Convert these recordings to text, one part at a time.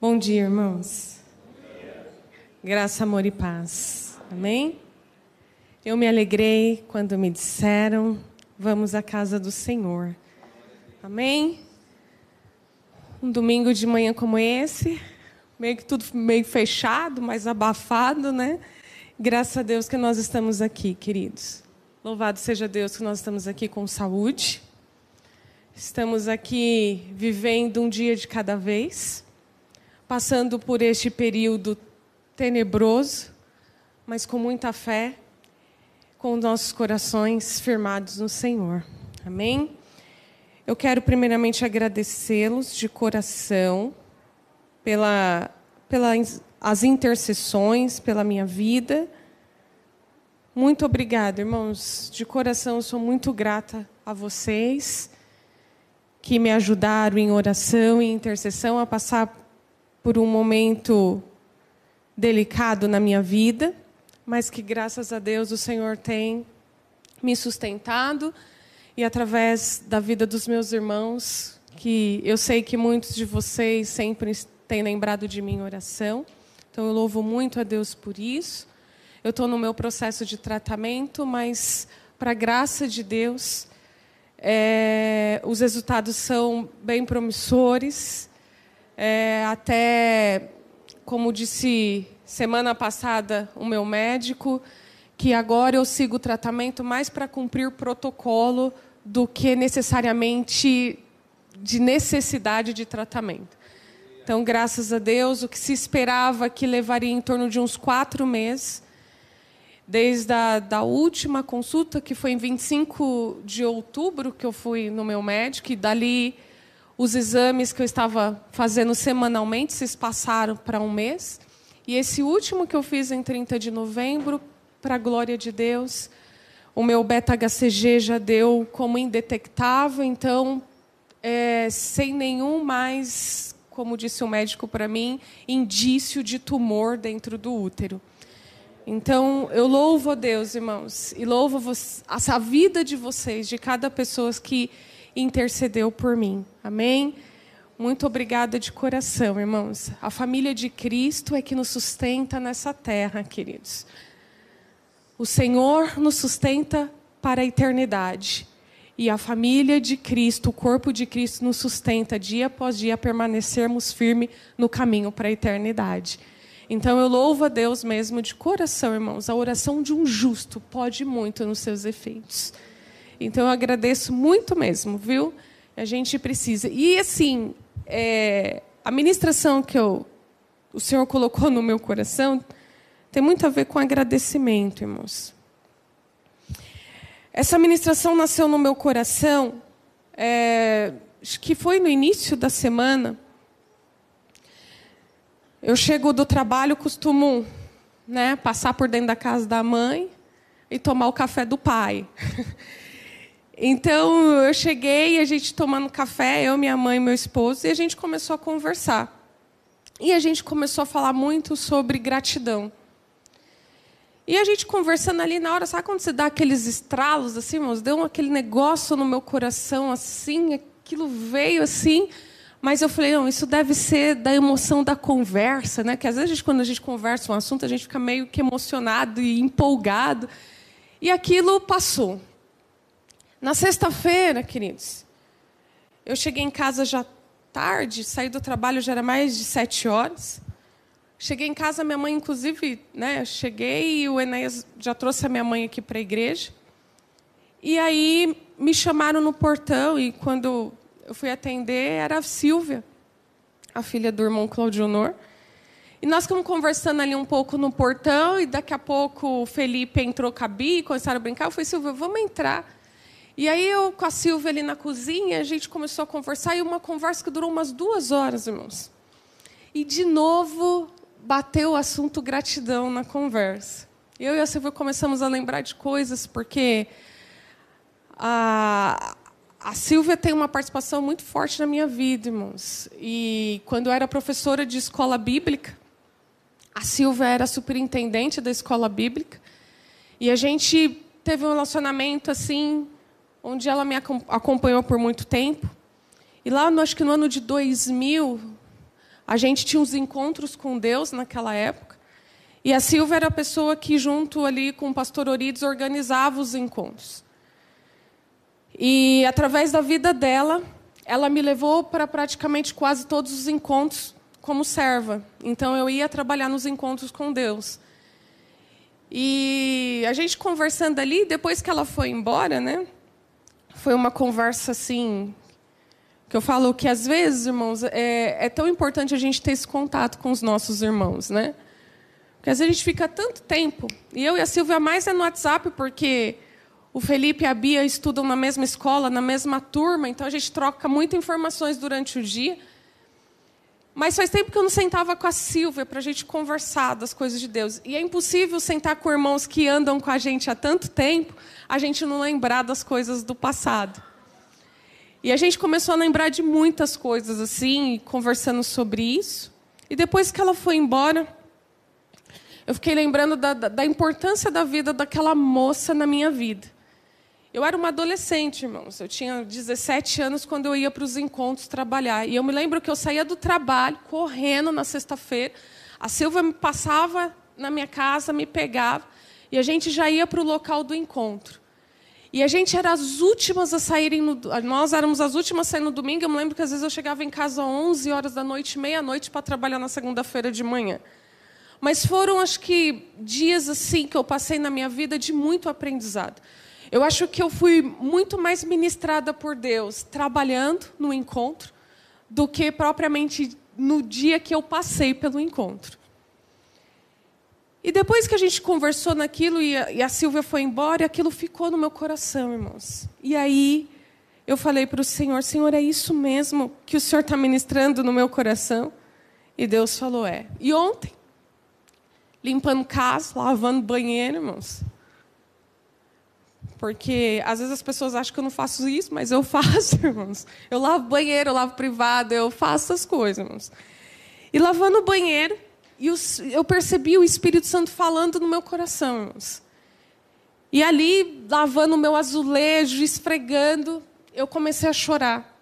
Bom dia, irmãos. Graça, amor e paz. Amém? Eu me alegrei quando me disseram: vamos à casa do Senhor. Amém? Um domingo de manhã como esse, meio que tudo meio fechado, mais abafado, né? Graças a Deus que nós estamos aqui, queridos. Louvado seja Deus que nós estamos aqui com saúde. Estamos aqui vivendo um dia de cada vez, passando por este período tenebroso, mas com muita fé, com nossos corações firmados no Senhor. Amém? Eu quero primeiramente agradecê-los de coração pela, pelas as intercessões, pela minha vida muito obrigada, irmãos. De coração, sou muito grata a vocês que me ajudaram em oração e intercessão a passar por um momento delicado na minha vida, mas que graças a Deus o Senhor tem me sustentado e através da vida dos meus irmãos, que eu sei que muitos de vocês sempre têm lembrado de mim em oração. Então eu louvo muito a Deus por isso. Eu estou no meu processo de tratamento, mas, para a graça de Deus, é, os resultados são bem promissores. É, até, como disse semana passada o meu médico, que agora eu sigo o tratamento mais para cumprir protocolo do que necessariamente de necessidade de tratamento. Então, graças a Deus, o que se esperava que levaria em torno de uns quatro meses, desde a da última consulta, que foi em 25 de outubro, que eu fui no meu médico, e dali os exames que eu estava fazendo semanalmente se passaram para um mês. E esse último que eu fiz em 30 de novembro, para a glória de Deus, o meu beta-HCG já deu como indetectável, então, é, sem nenhum mais, como disse o médico para mim, indício de tumor dentro do útero. Então, eu louvo a Deus, irmãos, e louvo a vida de vocês, de cada pessoa que intercedeu por mim. Amém? Muito obrigada de coração, irmãos. A família de Cristo é que nos sustenta nessa terra, queridos. O Senhor nos sustenta para a eternidade. E a família de Cristo, o corpo de Cristo, nos sustenta dia após dia a permanecermos firmes no caminho para a eternidade. Então eu louvo a Deus mesmo de coração, irmãos. A oração de um justo pode muito nos seus efeitos. Então eu agradeço muito mesmo, viu? A gente precisa. E assim, é, a ministração que eu, o Senhor colocou no meu coração tem muito a ver com agradecimento, irmãos. Essa ministração nasceu no meu coração, é, acho que foi no início da semana. Eu chego do trabalho, costumo né, passar por dentro da casa da mãe e tomar o café do pai. então eu cheguei, a gente tomando café, eu, minha mãe e meu esposo, e a gente começou a conversar. E a gente começou a falar muito sobre gratidão. E a gente conversando ali na hora, sabe quando você dá aqueles estralos assim, irmãos? Deu aquele negócio no meu coração assim, aquilo veio assim. Mas eu falei, não, isso deve ser da emoção da conversa, né? Que às vezes quando a gente conversa um assunto, a gente fica meio que emocionado e empolgado. E aquilo passou. Na sexta-feira, queridos, eu cheguei em casa já tarde, saí do trabalho já era mais de sete horas. Cheguei em casa, minha mãe, inclusive, né? Cheguei e o Enéas já trouxe a minha mãe aqui para a igreja. E aí me chamaram no portão e quando eu fui atender, era a Silvia, a filha do irmão Claudio Honor. E nós ficamos conversando ali um pouco no portão, e daqui a pouco o Felipe entrou com a Bi, começaram a brincar. Eu falei, Silvia, vamos entrar. E aí eu com a Silvia ali na cozinha, a gente começou a conversar, e uma conversa que durou umas duas horas, irmãos. E de novo bateu o assunto gratidão na conversa. Eu e a Silvia começamos a lembrar de coisas, porque a, a Silvia tem uma participação muito forte na minha vida, irmãos. E quando eu era professora de escola bíblica, a Silvia era superintendente da escola bíblica. E a gente teve um relacionamento assim, onde ela me acompanhou por muito tempo. E lá, acho que no ano de 2000, A gente tinha uns encontros com Deus naquela época. E a Silvia era a pessoa que, junto ali com o pastor Orides, organizava os encontros. E através da vida dela, ela me levou para praticamente quase todos os encontros como serva. Então eu ia trabalhar nos encontros com Deus. E a gente conversando ali, depois que ela foi embora, né? Foi uma conversa assim que eu falo que às vezes, irmãos, é, é tão importante a gente ter esse contato com os nossos irmãos, né? Porque às vezes a gente fica tanto tempo. E eu e a Silvia mais é no WhatsApp, porque o Felipe e a Bia estudam na mesma escola, na mesma turma, então a gente troca muitas informações durante o dia. Mas faz tempo que eu não sentava com a Silvia para a gente conversar das coisas de Deus. E é impossível sentar com irmãos que andam com a gente há tanto tempo, a gente não lembrar das coisas do passado. E a gente começou a lembrar de muitas coisas assim, conversando sobre isso. E depois que ela foi embora, eu fiquei lembrando da, da, da importância da vida daquela moça na minha vida. Eu era uma adolescente, irmãos. Eu tinha 17 anos quando eu ia para os encontros trabalhar. E eu me lembro que eu saía do trabalho, correndo na sexta-feira. A Silvia me passava na minha casa, me pegava. E a gente já ia para o local do encontro. E a gente era as últimas a saírem. No, nós éramos as últimas a sair no domingo. Eu me lembro que às vezes eu chegava em casa às 11 horas da noite, meia-noite, para trabalhar na segunda-feira de manhã. Mas foram, acho que, dias assim que eu passei na minha vida de muito aprendizado. Eu acho que eu fui muito mais ministrada por Deus trabalhando no encontro do que propriamente no dia que eu passei pelo encontro. E depois que a gente conversou naquilo e a, Silvia foi embora, e aquilo ficou no meu coração, irmãos. E aí eu falei para o Senhor: Senhor, é isso mesmo que o Senhor está ministrando no meu coração? E Deus falou: É. E ontem, limpando casa, lavando banheiro, irmãos. Porque às vezes as pessoas acham que eu não faço isso, mas eu faço, irmãos. Eu lavo banheiro, eu lavo privado, eu faço essas coisas, irmãos. E lavando o banheiro, eu percebi o Espírito Santo falando no meu coração, irmãos. E ali, lavando o meu azulejo, esfregando, eu comecei a chorar.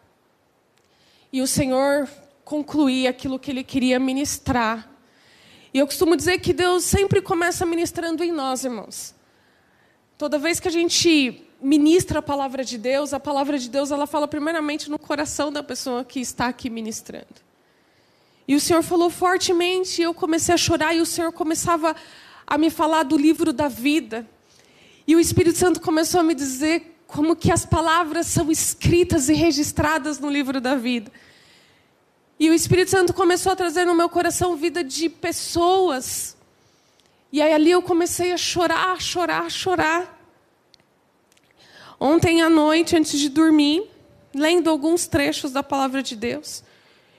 E o Senhor concluía aquilo que Ele queria ministrar. E eu costumo dizer que Deus sempre começa ministrando em nós, irmãos. Toda vez que a gente ministra a palavra de Deus, a palavra de Deus ela fala primeiramente no coração da pessoa que está aqui ministrando. E o Senhor falou fortemente, e eu comecei a chorar, e o Senhor começava a me falar do livro da vida. E o Espírito Santo começou a me dizer como que as palavras são escritas e registradas no livro da vida. E o Espírito Santo começou a trazer no meu coração vida de pessoas. E aí ali eu comecei a chorar, chorar, chorar. Ontem à noite, antes de dormir, lendo alguns trechos da palavra de Deus,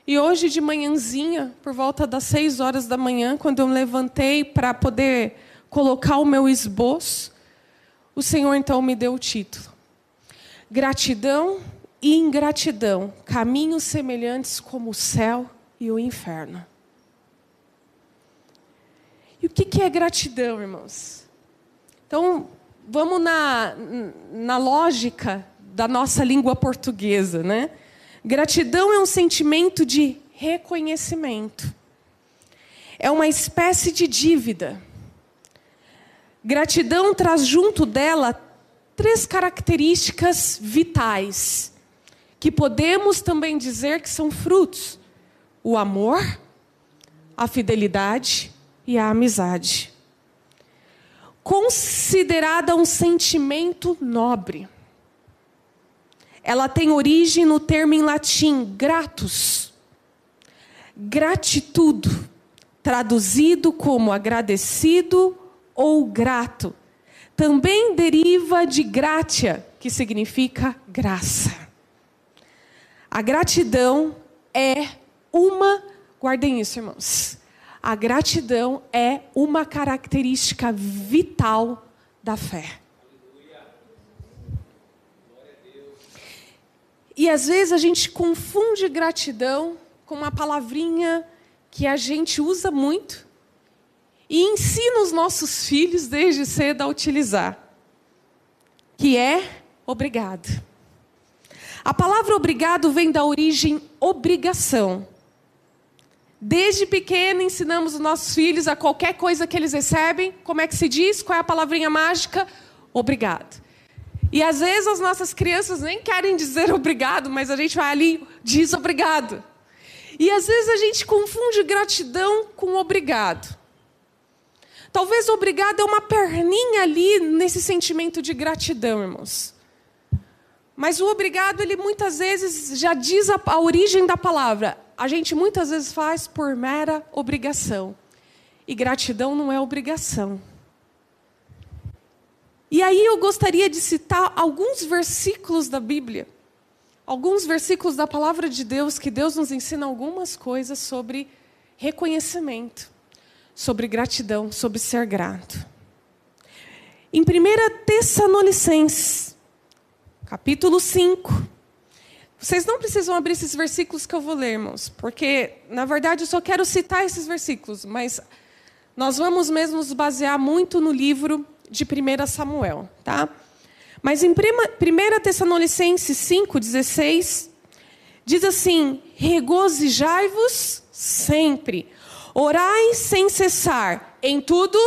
e hoje de manhãzinha, por volta das seis horas da manhã, quando eu me levantei para poder colocar o meu esboço, o Senhor então me deu o título: Gratidão e ingratidão, caminhos semelhantes como o céu e o inferno. E o que é gratidão, irmãos? Então, vamos na, na lógica da nossa língua portuguesa, né? Gratidão é um sentimento de reconhecimento. É uma espécie de dívida. Gratidão traz junto dela três características vitais, que podemos também dizer que são frutos: o amor, a fidelidade e a amizade. Considerada um sentimento nobre ela tem origem no termo em latim gratus. Gratitudo, traduzido como agradecido ou grato. Também deriva de gratia, que significa graça. A gratidão é uma, guardem isso, irmãos. A gratidão é uma característica vital da fé. E às vezes a gente confunde gratidão com uma palavrinha que a gente usa muito e ensina os nossos filhos desde cedo a utilizar, que é obrigado. A palavra obrigado vem da origem obrigação. Desde pequeno ensinamos os nossos filhos a qualquer coisa que eles recebem, como é que se diz? Qual é a palavrinha mágica? Obrigado. E às vezes as nossas crianças nem querem dizer obrigado, mas a gente vai ali diz obrigado. E às vezes a gente confunde gratidão com obrigado. Talvez obrigado é uma perninha ali nesse sentimento de gratidão, irmãos. Mas o obrigado, ele muitas vezes já diz a, a origem da palavra a gente muitas vezes faz por mera obrigação. E gratidão não é obrigação. E aí eu gostaria de citar alguns versículos da Bíblia, alguns versículos da palavra de Deus, que Deus nos ensina algumas coisas sobre reconhecimento, sobre gratidão, sobre ser grato. Em 1 Tessalonicenses, capítulo 5, vocês não precisam abrir esses versículos que eu vou ler, irmãos, porque, na verdade, eu só quero citar esses versículos, mas nós vamos mesmo nos basear muito no livro de 1 Samuel, tá? Mas em 1 Tessalonicenses 5,16, diz assim: regozijai-vos sempre, orai sem cessar, em tudo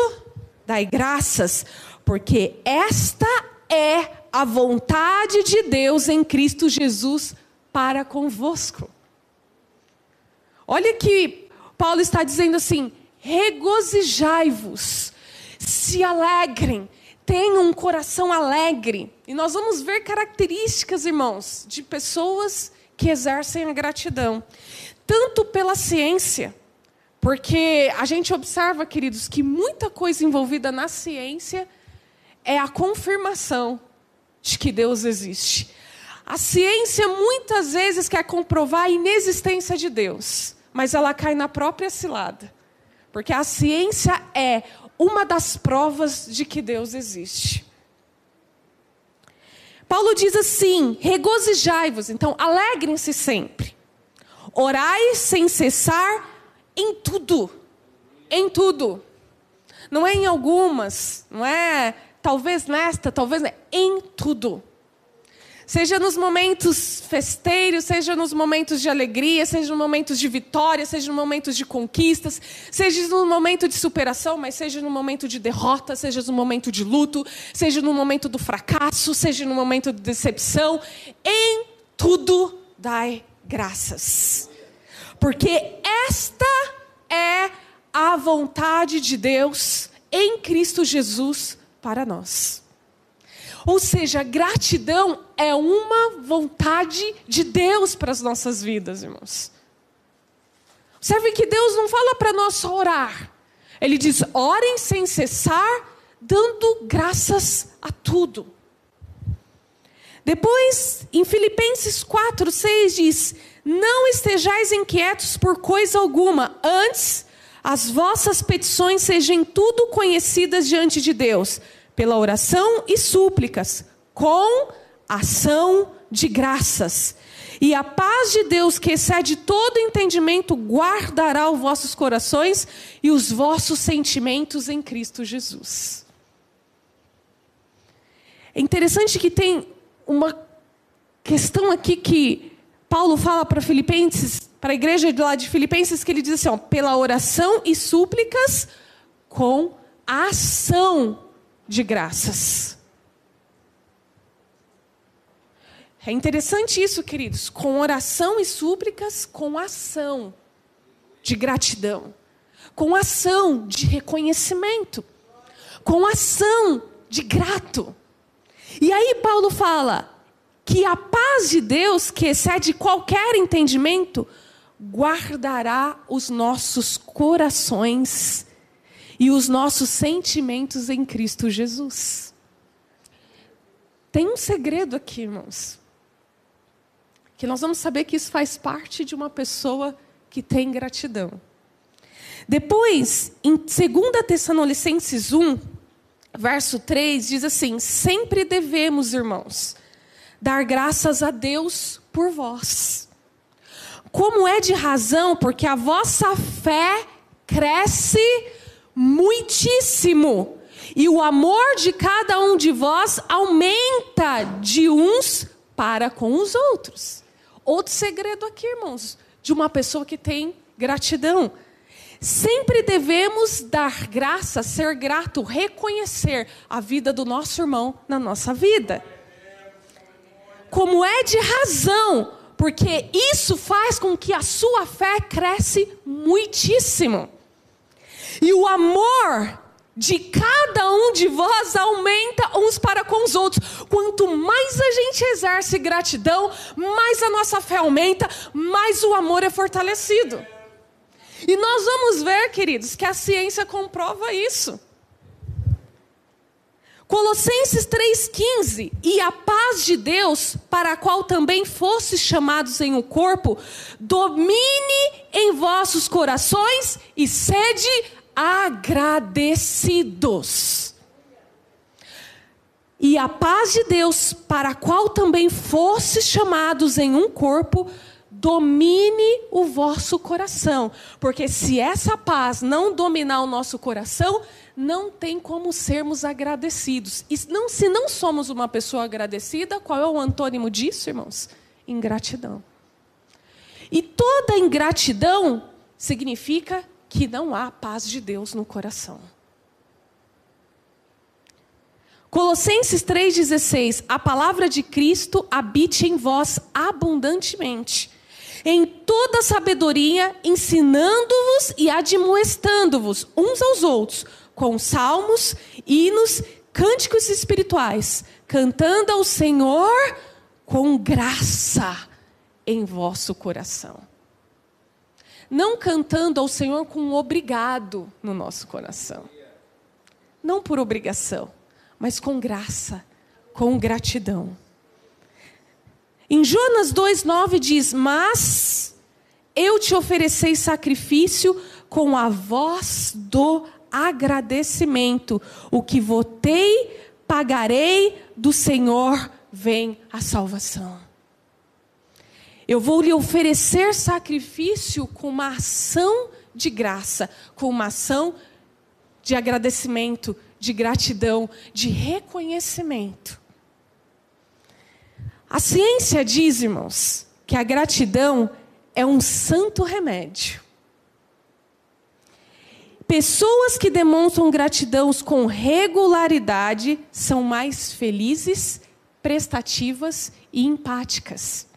dai graças, porque esta é a vontade de Deus em Cristo Jesus para convosco. Olha que Paulo está dizendo assim: regozijai-vos, se alegrem, tenham um coração alegre. E nós vamos ver características, irmãos, de pessoas que exercem a gratidão, tanto pela ciência, porque a gente observa, queridos, que muita coisa envolvida na ciência é a confirmação de que Deus existe. A ciência muitas vezes quer comprovar a inexistência de Deus, mas ela cai na própria cilada. Porque a ciência é uma das provas de que Deus existe. Paulo diz assim: regozijai-vos, então alegrem-se sempre. Orai sem cessar em tudo. Em tudo. Não é em algumas, não é talvez nesta, talvez em tudo. Seja nos momentos festeiros, seja nos momentos de alegria, seja nos momentos de vitória, seja nos momentos de conquistas, seja no momento de superação, mas seja no momento de derrota, seja no momento de luto, seja no momento do fracasso, seja no momento de decepção, em tudo dai graças. Porque esta é a vontade de Deus em Cristo Jesus para nós. Ou seja, gratidão é uma vontade de Deus para as nossas vidas, irmãos. Observe que Deus não fala para nós só orar. Ele diz: orem sem cessar, dando graças a tudo. Depois, em Filipenses 4, 6 diz: Não estejais inquietos por coisa alguma, antes as vossas petições sejam tudo conhecidas diante de Deus pela oração e súplicas, com ação de graças. E a paz de Deus, que excede todo entendimento, guardará os vossos corações e os vossos sentimentos em Cristo Jesus. É interessante que tem uma questão aqui que Paulo fala para Filipenses, para a igreja lá de Filipenses, que ele diz assim: ó, pela oração e súplicas com ação de graças. É interessante isso, queridos, com oração e súplicas, com ação de gratidão, com ação de reconhecimento, com ação de grato. E aí Paulo fala que a paz de Deus, que excede qualquer entendimento, guardará os nossos corações e os nossos sentimentos em Cristo Jesus. Tem um segredo aqui, irmãos. Que nós vamos saber que isso faz parte de uma pessoa que tem gratidão. Depois, em 2 Tessalonicenses 1, verso 3, diz assim: Sempre devemos, irmãos, dar graças a Deus por vós. Como é de razão, porque a vossa fé cresce muitíssimo. E o amor de cada um de vós aumenta de uns para com os outros. Outro segredo aqui, irmãos, de uma pessoa que tem gratidão. Sempre devemos dar graça, ser grato, reconhecer a vida do nosso irmão na nossa vida. Como é de razão, porque isso faz com que a sua fé cresce muitíssimo. E o amor de cada um de vós aumenta uns para com os outros. Quanto mais a gente exerce gratidão, mais a nossa fé aumenta, mais o amor é fortalecido. E nós vamos ver, queridos, que a ciência comprova isso. Colossenses 3,15: E a paz de Deus, para a qual também fostes chamados em o um corpo, domine em vossos corações e sede agradecidos. E a paz de Deus, para a qual também fostes chamados em um corpo, domine o vosso coração. Porque se essa paz não dominar o nosso coração, não tem como sermos agradecidos. E não, se não somos uma pessoa agradecida, qual é o antônimo disso, irmãos? Ingratidão. E toda ingratidão significa que não há paz de Deus no coração. Colossenses 3,16: A palavra de Cristo habite em vós abundantemente, em toda sabedoria, ensinando-vos e admoestando-vos uns aos outros, com salmos, hinos, cânticos espirituais, cantando ao Senhor com graça em vosso coração não cantando ao Senhor com um obrigado no nosso coração. Não por obrigação, mas com graça, com gratidão. Em Jonas 2,9 diz: Mas eu te oferecei sacrifício com a voz do agradecimento. O que votei, pagarei, do Senhor vem a salvação. Eu vou lhe oferecer sacrifício com uma ação de graça, com uma ação de agradecimento, de gratidão, de reconhecimento. A ciência diz, irmãos, que a gratidão é um santo remédio. Pessoas que demonstram gratidão com regularidade são mais felizes, prestativas e empáticas.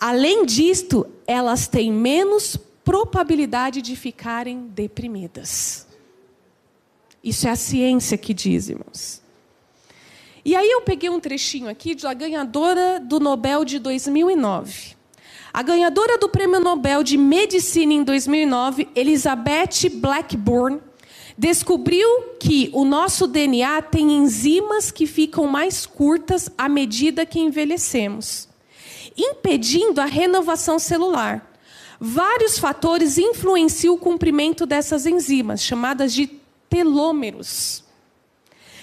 Além disto, elas têm menos probabilidade de ficarem deprimidas. Isso é a ciência que diz, irmãos. E aí eu peguei um trechinho aqui da ganhadora do Nobel de 2009. A ganhadora do Prêmio Nobel de Medicina em 2009, Elizabeth Blackburn, descobriu que o nosso DNA tem enzimas que ficam mais curtas à medida que envelhecemos impedindo a renovação celular. Vários fatores influenciam o cumprimento dessas enzimas, chamadas de telômeros.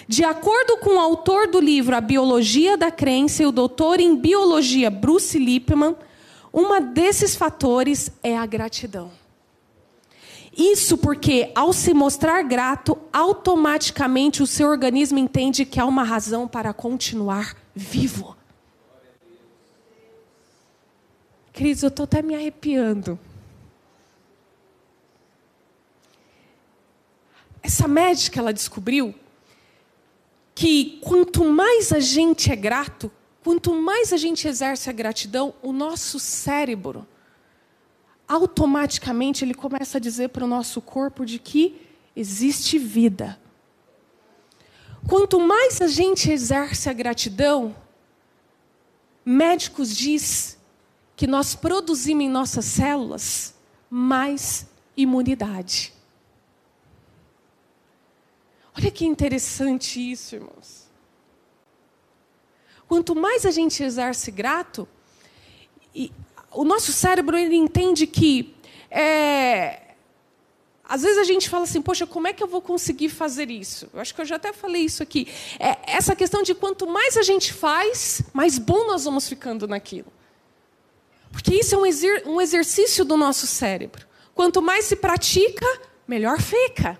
De acordo com o autor do livro A Biologia da Crença e o doutor em biologia Bruce Lipman, um desses fatores é a gratidão. Isso porque, ao se mostrar grato, automaticamente o seu organismo entende que há uma razão para continuar vivo. Cris, eu estou até me arrepiando. Essa médica, ela descobriu que quanto mais a gente é grato, quanto mais a gente exerce a gratidão, o nosso cérebro, automaticamente, ele começa a dizer para o nosso corpo de que existe vida. Quanto mais a gente exerce a gratidão, médicos dizem que nós produzimos em nossas células mais imunidade. Olha que interessante isso, irmãos. Quanto mais a gente exerce grato, e o nosso cérebro ele entende que é, às vezes a gente fala assim, poxa, como é que eu vou conseguir fazer isso? Eu acho que eu já até falei isso aqui. É, essa questão de quanto mais a gente faz, mais bom nós vamos ficando naquilo. Porque isso é um, exer um exercício do nosso cérebro. Quanto mais se pratica, melhor fica.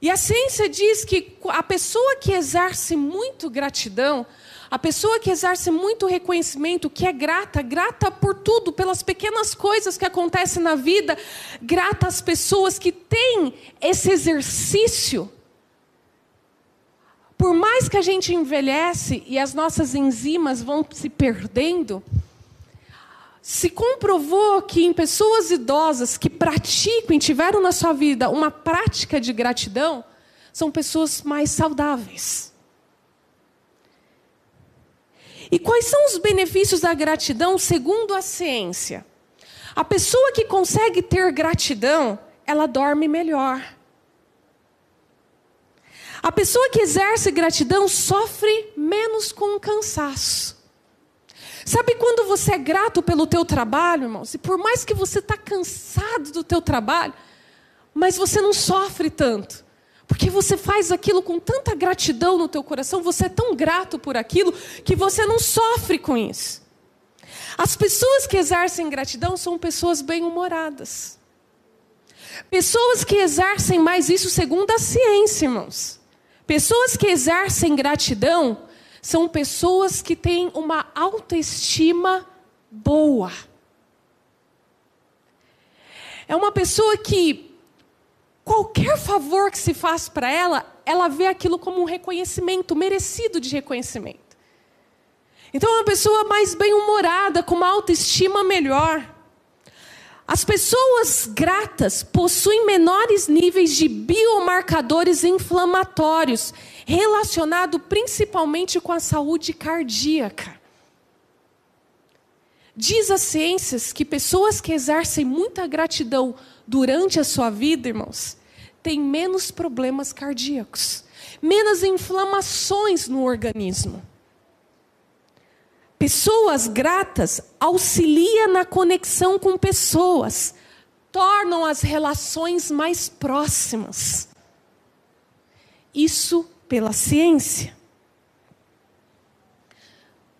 E a ciência diz que a pessoa que exerce muito gratidão, A pessoa que exerce muito reconhecimento, que é grata, grata por tudo, pelas pequenas coisas que acontecem na vida, grata às pessoas que têm esse exercício. Por mais que a gente envelhece e as nossas enzimas vão se perdendo, se comprovou que em pessoas idosas que praticam e tiveram na sua vida uma prática de gratidão, são pessoas mais saudáveis. E quais são os benefícios da gratidão segundo a ciência? A pessoa que consegue ter gratidão, ela dorme melhor. A pessoa que exerce gratidão sofre menos com o cansaço. Sabe quando você é grato pelo teu trabalho, irmãos? E por mais que você está cansado do teu trabalho, mas você não sofre tanto. Porque você faz aquilo com tanta gratidão no teu coração, você é tão grato por aquilo, que você não sofre com isso. As pessoas que exercem gratidão são pessoas bem-humoradas. Pessoas que exercem mais isso segundo a ciência, irmãos. Pessoas que exercem gratidão são pessoas que têm uma autoestima boa. É uma pessoa que qualquer favor que se faz para ela, ela vê aquilo como um reconhecimento, merecido de reconhecimento. Então é uma pessoa mais bem-humorada, com uma autoestima melhor. As pessoas gratas possuem menores níveis de biomarcadores inflamatórios, relacionado principalmente com a saúde cardíaca. Diz as ciências que pessoas que exercem muita gratidão durante a sua vida, irmãos, têm menos problemas cardíacos, menos inflamações no organismo. Pessoas gratas auxiliam na conexão com pessoas, tornam as relações mais próximas. Isso pela ciência.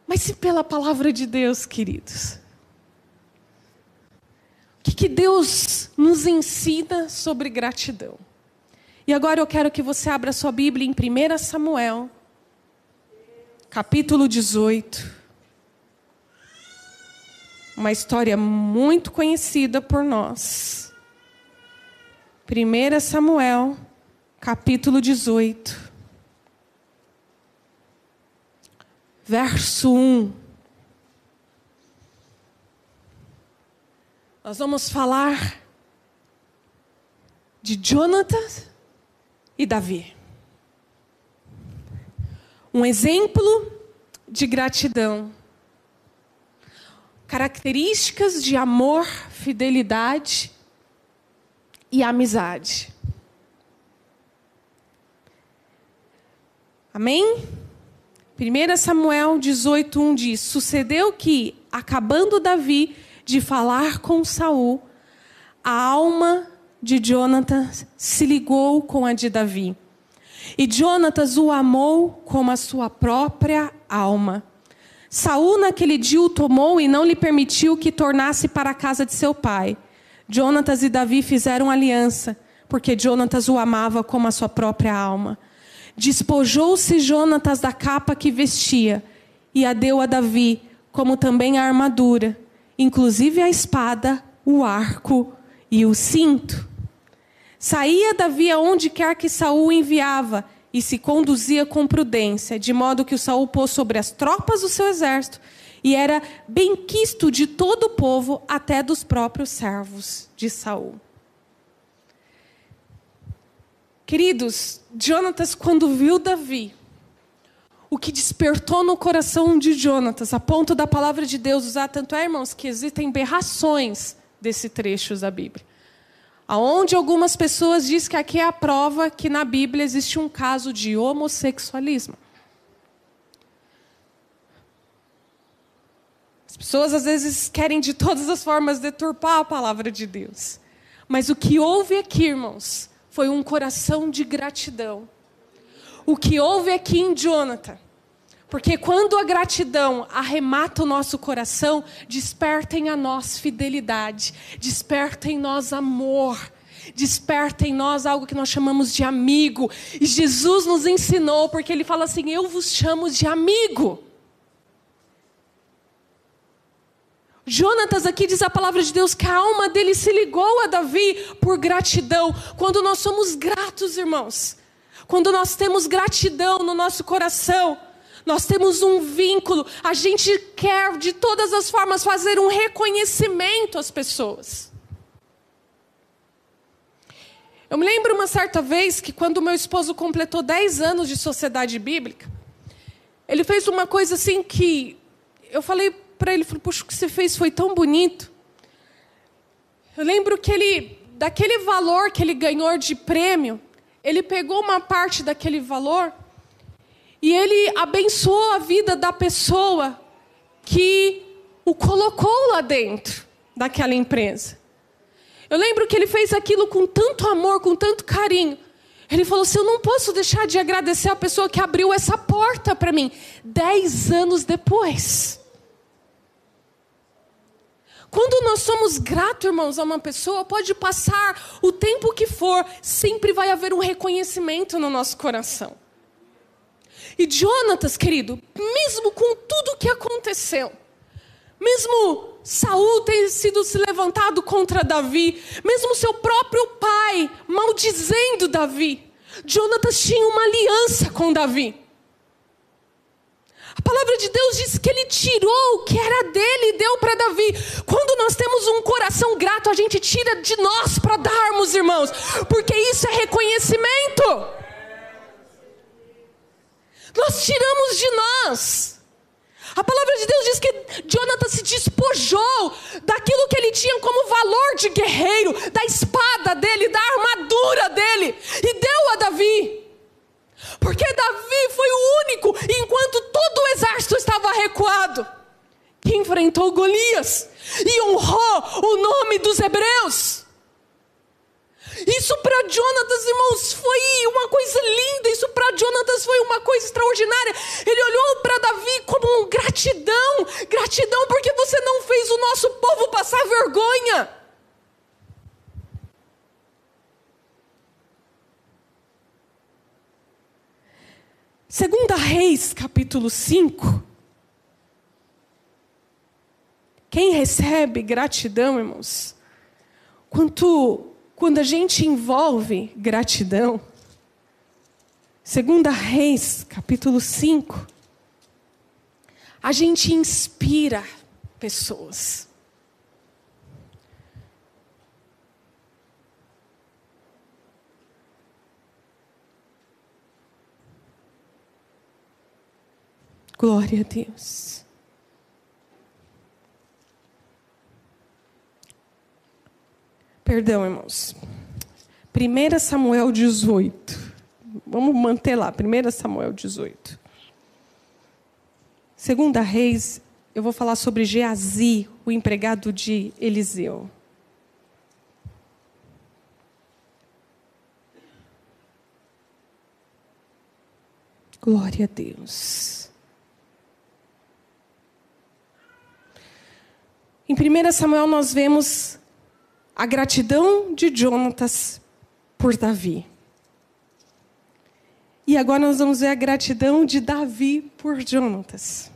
Mas e pela palavra de Deus, queridos? O que, que Deus nos ensina sobre gratidão? E agora eu quero que você abra sua Bíblia em 1 Samuel, capítulo 18 uma história muito conhecida por nós. 1 Samuel, capítulo 18, verso 1. Nós vamos falar de Jonathan e Davi. Um exemplo de gratidão características de amor, fidelidade e amizade. Amém? 1 Samuel 18:1 diz: Sucedeu que, acabando Davi de falar com Saul, a alma de Jonatas se ligou com a de Davi. E Jonatas o amou como a sua própria alma. Saul naquele dia o tomou e não lhe permitiu que tornasse para a casa de seu pai. Jonatas e Davi fizeram aliança, porque Jonatas o amava como a sua própria alma. Despojou-se Jonatas da capa que vestia e a deu a Davi, como também a armadura, inclusive a espada, o arco e o cinto. Saía Davi aonde quer que Saul enviava e se conduzia com prudência, de modo que o Saul pôs sobre as tropas do seu exército e era benquisto de todo o povo, até dos próprios servos de Saul. Queridos, Jonatas, quando viu Davi, o que despertou no coração de Jonatas, a ponto da palavra de Deus usar tanto é, irmãos, que existem berrações desse trecho da Bíblia aonde algumas pessoas dizem que aqui é a prova que na Bíblia existe um caso de homossexualismo. As pessoas às vezes querem de todas as formas deturpar a palavra de Deus. Mas o que houve aqui, irmãos, foi um coração de gratidão. O que houve aqui em Jonathan porque quando a gratidão arremata o nosso coração, desperta em nós fidelidade, desperta em nós amor, desperta em nós algo que nós chamamos de amigo. E Jesus nos ensinou, porque ele fala assim: Eu vos chamo de amigo. Jonatas aqui diz a palavra de Deus que a alma dele se ligou a Davi por gratidão. Quando nós somos gratos, irmãos, quando nós temos gratidão no nosso coração, nós temos um vínculo, a gente quer de todas as formas fazer um reconhecimento às pessoas. Eu me lembro uma certa vez que quando meu esposo completou 10 anos de sociedade bíblica, ele fez uma coisa assim que eu falei para ele, puxa, o que você fez foi tão bonito. Eu lembro que ele, daquele valor que ele ganhou de prêmio, ele pegou uma parte daquele valor e ele abençoou a vida da pessoa que o colocou lá dentro daquela empresa. Eu lembro que ele fez aquilo com tanto amor, com tanto carinho. Ele falou assim: Eu não posso deixar de agradecer a pessoa que abriu essa porta para mim. Dez anos depois. Quando nós somos gratos, irmãos, a uma pessoa, pode passar o tempo que for, sempre vai haver um reconhecimento no nosso coração. E Jonatas, querido, mesmo com tudo que aconteceu, mesmo Saul ter sido se levantado contra Davi, mesmo seu próprio pai maldizendo Davi, Jonatas tinha uma aliança com Davi. A palavra de Deus diz que ele tirou o que era dele e deu para Davi. Quando nós temos um coração grato, a gente tira de nós para darmos, irmãos, porque isso é reconhecimento. Nós tiramos de nós. A palavra de Deus diz que Jonathan se despojou daquilo que ele tinha como valor de guerreiro, da espada dele, da armadura dele, e deu a Davi. Porque Davi foi o único, enquanto todo o exército estava recuado, que enfrentou Golias e honrou o nome dos hebreus. Isso para Jonatas, irmãos, foi uma coisa linda. Isso para Jonatas foi uma coisa extraordinária. Ele olhou para Davi como um gratidão, gratidão porque você não fez o nosso povo passar vergonha. Segunda Reis, capítulo 5. Quem recebe gratidão, irmãos? Quanto quando a gente envolve gratidão, segunda Reis, capítulo 5, a gente inspira pessoas. Glória a Deus. Perdão, irmãos. 1 Samuel 18. Vamos manter lá, 1 Samuel 18. Segunda Reis, eu vou falar sobre Geazi, o empregado de Eliseu. Glória a Deus. Em 1 Samuel nós vemos a gratidão de Jonatas por Davi. E agora nós vamos ver a gratidão de Davi por Jonatas.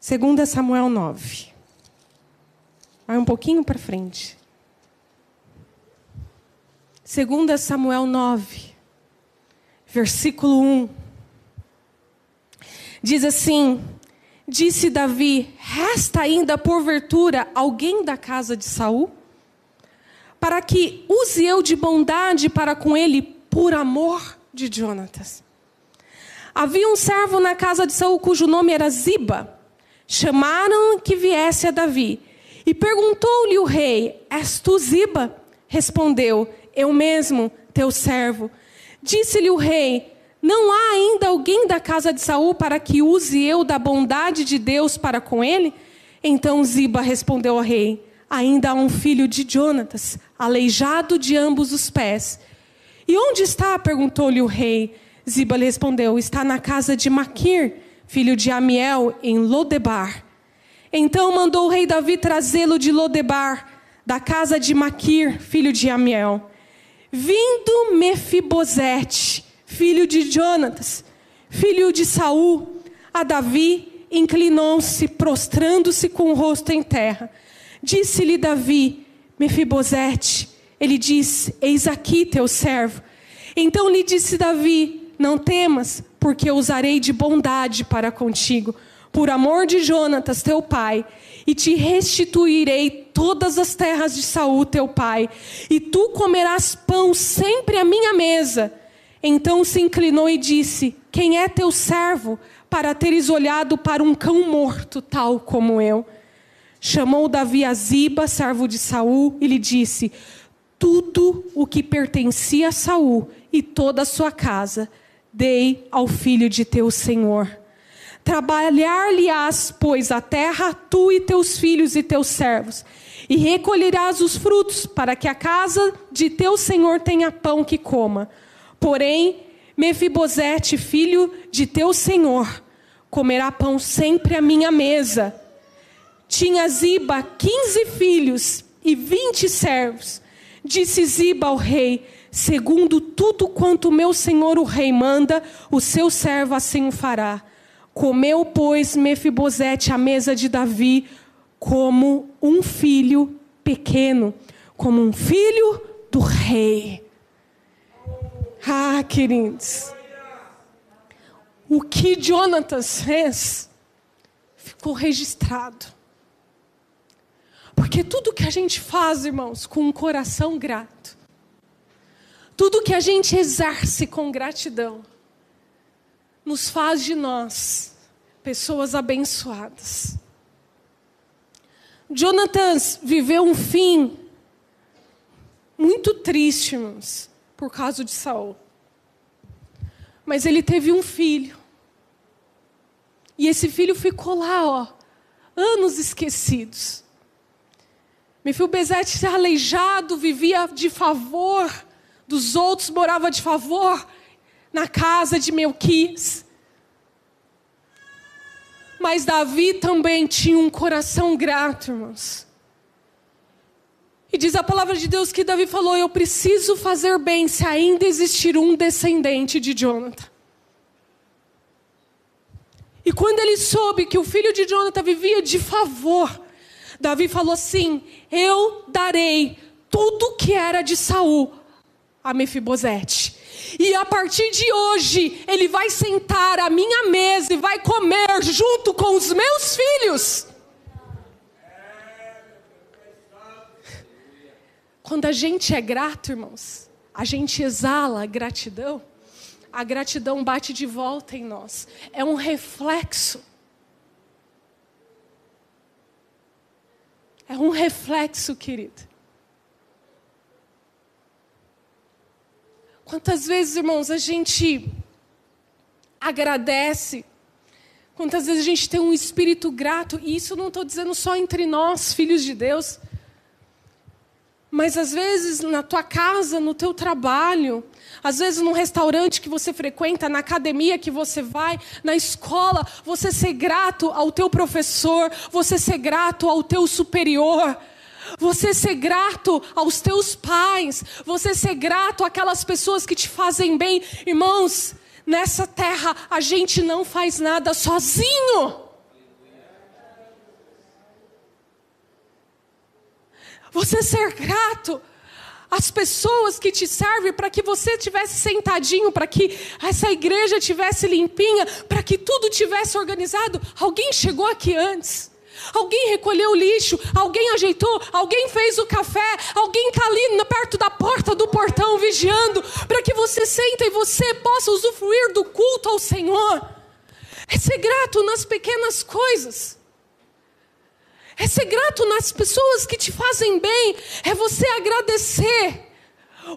2 Samuel 9. Vai um pouquinho para frente. 2 Samuel 9, versículo 1. Diz assim: Disse Davi: Resta ainda porventura alguém da casa de Saul? Para que use eu de bondade para com ele por amor de Jonatas. Havia um servo na casa de Saul cujo nome era Ziba. Chamaram que viesse a Davi. E perguntou-lhe o rei: És tu Ziba? Respondeu: Eu mesmo, teu servo. Disse-lhe o rei: não há ainda alguém da casa de Saul para que use eu da bondade de Deus para com ele? Então Ziba respondeu ao rei: Ainda há um filho de Jonatas, aleijado de ambos os pés. E onde está? perguntou-lhe o rei. Ziba lhe respondeu: Está na casa de Maquir, filho de Amiel, em Lodebar. Então mandou o rei Davi trazê-lo de Lodebar, da casa de Maquir, filho de Amiel. Vindo Mefibosete, filho de Jonatas, filho de Saul, a Davi, inclinou-se, prostrando-se com o rosto em terra. Disse-lhe Davi, Mefibosete, ele disse: Eis aqui teu servo. Então lhe disse Davi: Não temas, porque eu usarei de bondade para contigo, por amor de Jonatas, teu pai, e te restituirei todas as terras de Saul, teu pai, e tu comerás pão sempre à minha mesa. Então se inclinou e disse: Quem é teu servo, para teres olhado para um cão morto, tal como eu? Chamou Davi a Ziba, servo de Saul, e lhe disse: Tudo o que pertencia a Saul e toda a sua casa, dei ao filho de teu senhor. Trabalhar-lhe-ás, pois, a terra, tu e teus filhos e teus servos, e recolherás os frutos, para que a casa de teu senhor tenha pão que coma. Porém, Mefibosete, filho de teu senhor, comerá pão sempre à minha mesa tinha Ziba quinze filhos e vinte servos. Disse Ziba ao rei: Segundo tudo quanto meu senhor o rei manda, o seu servo assim o fará. Comeu, pois, Mefibosete à mesa de Davi como um filho pequeno, como um filho do rei. Ah, queridos, o que Jonatas fez ficou registrado. Porque tudo que a gente faz, irmãos, com um coração grato, tudo que a gente exerce com gratidão, nos faz de nós pessoas abençoadas. Jonathan viveu um fim muito triste, irmãos, por causa de Saul. Mas ele teve um filho. E esse filho ficou lá, ó, anos esquecidos. Mefibosete aleijado, vivia de favor dos outros, morava de favor na casa de Melquis. Mas Davi também tinha um coração grato, irmãos. E diz a palavra de Deus que Davi falou: Eu preciso fazer bem se ainda existir um descendente de Jonathan. E quando ele soube que o filho de Jonathan vivia de favor, Davi falou assim: Eu darei tudo que era de Saul a Mefibosete. E a partir de hoje, ele vai sentar à minha mesa e vai comer junto com os meus filhos. Quando a gente é grato, irmãos, a gente exala gratidão, a gratidão bate de volta em nós. É um reflexo É um reflexo, querido. Quantas vezes, irmãos, a gente agradece, quantas vezes a gente tem um espírito grato, e isso não estou dizendo só entre nós, filhos de Deus, mas às vezes na tua casa, no teu trabalho, às vezes num restaurante que você frequenta, na academia que você vai, na escola, você ser grato ao teu professor, você ser grato ao teu superior, você ser grato aos teus pais, você ser grato àquelas pessoas que te fazem bem. Irmãos, nessa terra a gente não faz nada sozinho. Você ser grato as pessoas que te servem para que você tivesse sentadinho, para que essa igreja tivesse limpinha, para que tudo tivesse organizado. Alguém chegou aqui antes. Alguém recolheu o lixo, alguém ajeitou, alguém fez o café, alguém está ali perto da porta do portão vigiando, para que você senta e você possa usufruir do culto ao Senhor. É ser grato nas pequenas coisas. É ser grato nas pessoas que te fazem bem. É você agradecer.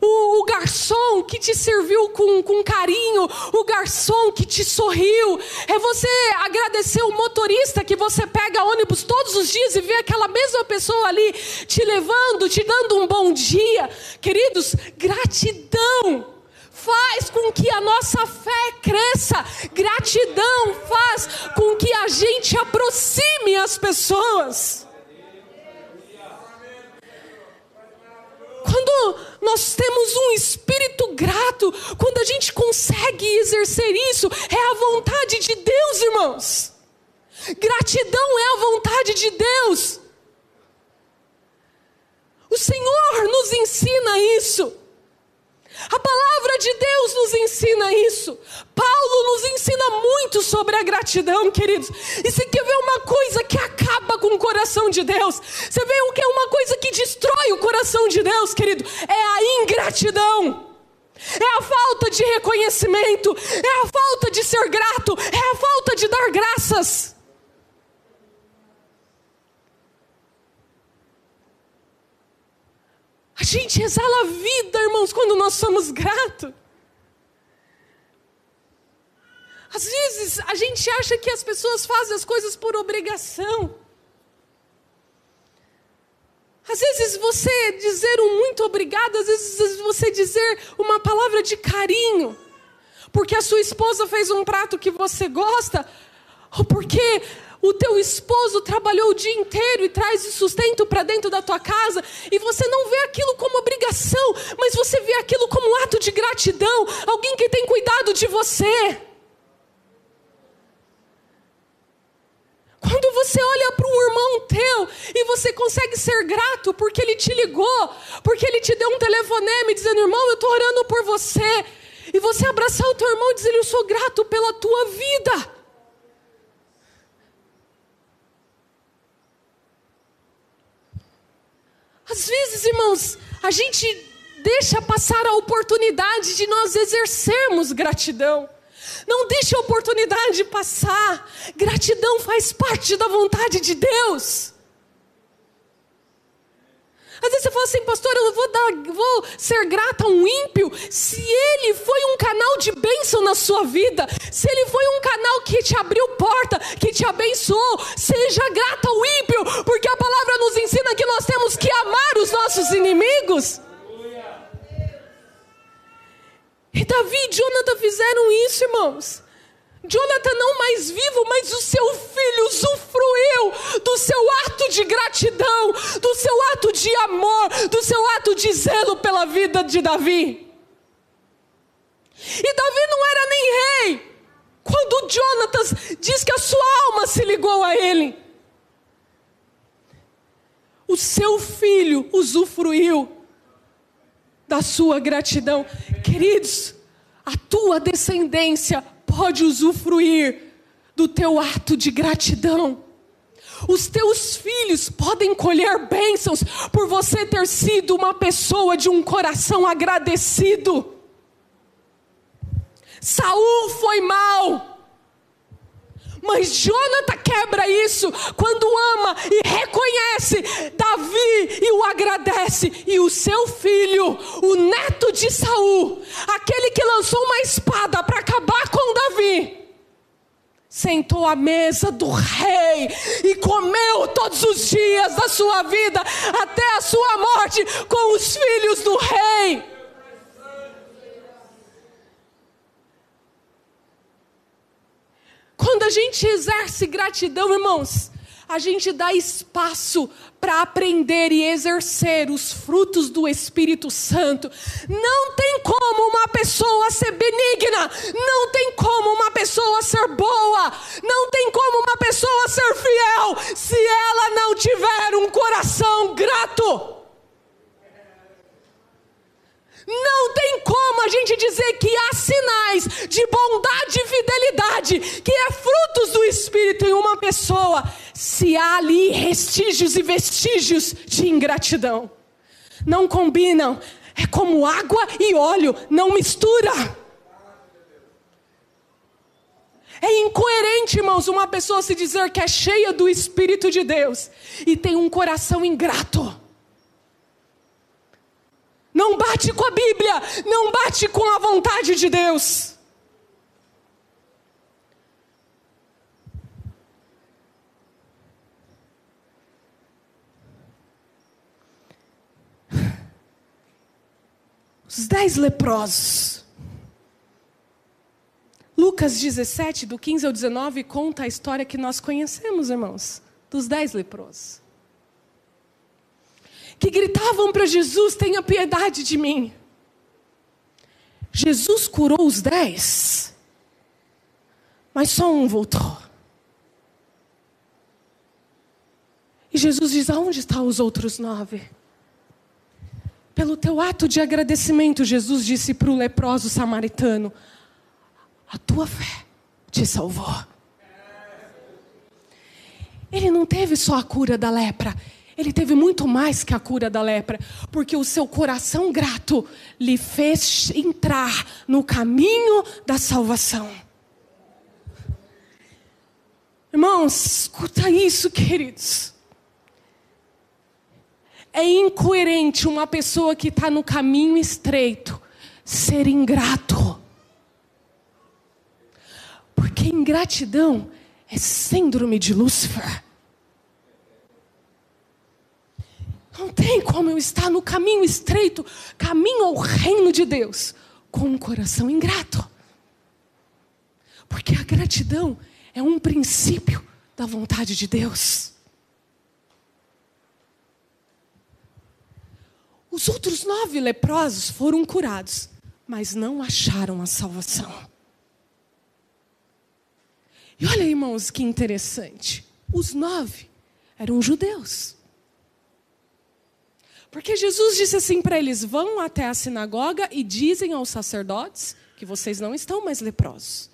O, o, garçom que te serviu com, com carinho, o garçom que te sorriu, é você agradecer o motorista que você pega ônibus todos os dias e vê aquela mesma pessoa ali te levando, te dando um bom dia. Queridos, gratidão faz com que a nossa fé cresça, gratidão faz com que a gente aproxime as pessoas. Quando nós temos um espírito grato, quando a gente consegue exercer isso, é a vontade de Deus, irmãos. Gratidão é a vontade de Deus. O Senhor nos ensina isso. A palavra de Deus nos ensina isso. Paulo nos ensina muito sobre a gratidão, queridos. E você quer ver uma coisa que acaba com o coração de Deus? Você vê o que é uma coisa que destrói o coração de Deus, querido? É a ingratidão. É a falta de reconhecimento, é a falta de ser grato, é a falta de dar graças. A gente exala a vida, irmãos, quando nós somos gratos. Às vezes a gente acha que as pessoas fazem as coisas por obrigação. Às vezes você dizer um muito obrigado, às vezes você dizer uma palavra de carinho, porque a sua esposa fez um prato que você gosta, ou porque o teu esposo trabalhou o dia inteiro e traz sustento para dentro da tua casa, e você não vê aquilo como obrigação, mas você vê aquilo como um ato de gratidão, alguém que tem cuidado de você. Quando você olha para um irmão teu e você consegue ser grato porque ele te ligou, porque ele te deu um telefonema dizendo: irmão, eu estou orando por você. E você abraçar o teu irmão e dizer: eu sou grato pela tua vida. Às vezes, irmãos, a gente deixa passar a oportunidade de nós exercermos gratidão. Não deixe a oportunidade passar. Gratidão faz parte da vontade de Deus. Às vezes você fala assim, pastor, eu vou, dar, vou ser grata a um ímpio se ele foi um canal de bênção na sua vida, se ele foi um canal que te abriu porta, que te abençoou, seja grata ao ímpio, porque a palavra nos ensina que nós temos que amar os nossos inimigos. E Davi e Jonathan fizeram isso, irmãos. Jonathan não mais vivo, mas o seu filho usufruiu do seu ato de gratidão, do seu ato de amor, do seu ato de zelo pela vida de Davi. E Davi não era nem rei, quando Jonathan diz que a sua alma se ligou a ele. O seu filho usufruiu da sua gratidão. Queridos, a tua descendência pode usufruir do teu ato de gratidão. Os teus filhos podem colher bênçãos por você ter sido uma pessoa de um coração agradecido. Saul foi mal. Mas Jonathan quebra isso quando ama e reconhece Davi e o agradece. E o seu filho, o neto de Saul, aquele que lançou uma espada para acabar com Davi, sentou à mesa do rei e comeu todos os dias da sua vida até a sua morte com os filhos do rei. Quando a gente exerce gratidão, irmãos, a gente dá espaço para aprender e exercer os frutos do Espírito Santo. Não tem como uma pessoa ser benigna, não tem como uma pessoa ser boa, não tem como uma pessoa ser fiel se ela não tiver um coração grato. Não tem como a gente dizer que há sinais de bondade e fidelidade, que é frutos do Espírito em uma pessoa, se há ali restígios e vestígios de ingratidão. Não combinam, é como água e óleo, não mistura. É incoerente, irmãos, uma pessoa se dizer que é cheia do Espírito de Deus e tem um coração ingrato bate com a Bíblia, não bate com a vontade de Deus. Os dez leprosos. Lucas 17, do 15 ao 19, conta a história que nós conhecemos, irmãos, dos dez leprosos que gritavam para Jesus: tenha piedade de mim. Jesus curou os dez, mas só um voltou. E Jesus diz: aonde estão os outros nove? Pelo teu ato de agradecimento, Jesus disse para o leproso samaritano: A tua fé te salvou. Ele não teve só a cura da lepra, ele teve muito mais que a cura da lepra, porque o seu coração grato lhe fez entrar no caminho da salvação. Irmãos, escuta isso, queridos. É incoerente uma pessoa que está no caminho estreito ser ingrato. Porque ingratidão é síndrome de Lúcifer. Não tem como eu estar no caminho estreito, caminho ao reino de Deus, com um coração ingrato. Porque a gratidão é um princípio da vontade de Deus. Os outros nove leprosos foram curados, mas não acharam a salvação. E olha, irmãos, que interessante. Os nove eram judeus. Porque Jesus disse assim para eles: vão até a sinagoga e dizem aos sacerdotes que vocês não estão mais leprosos.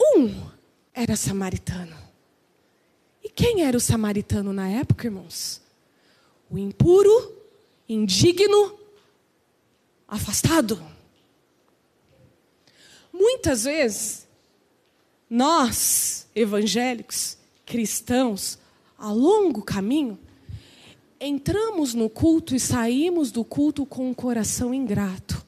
Um era samaritano. E quem era o samaritano na época, irmãos? O impuro, indigno, afastado. Muitas vezes, nós, evangélicos, cristãos, a longo caminho, entramos no culto e saímos do culto com um coração ingrato.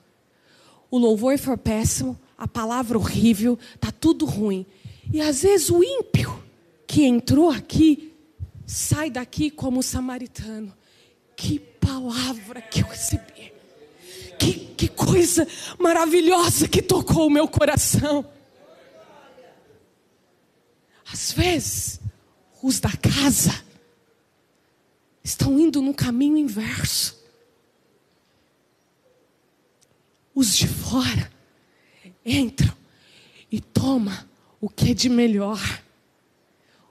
O louvor foi péssimo, a palavra horrível, tá tudo ruim. E às vezes o ímpio que entrou aqui sai daqui como samaritano. Que palavra que eu recebi. Que, que coisa maravilhosa que tocou o meu coração. Às vezes, os da casa estão indo no caminho inverso. Os de fora entram e tomam o que é de melhor.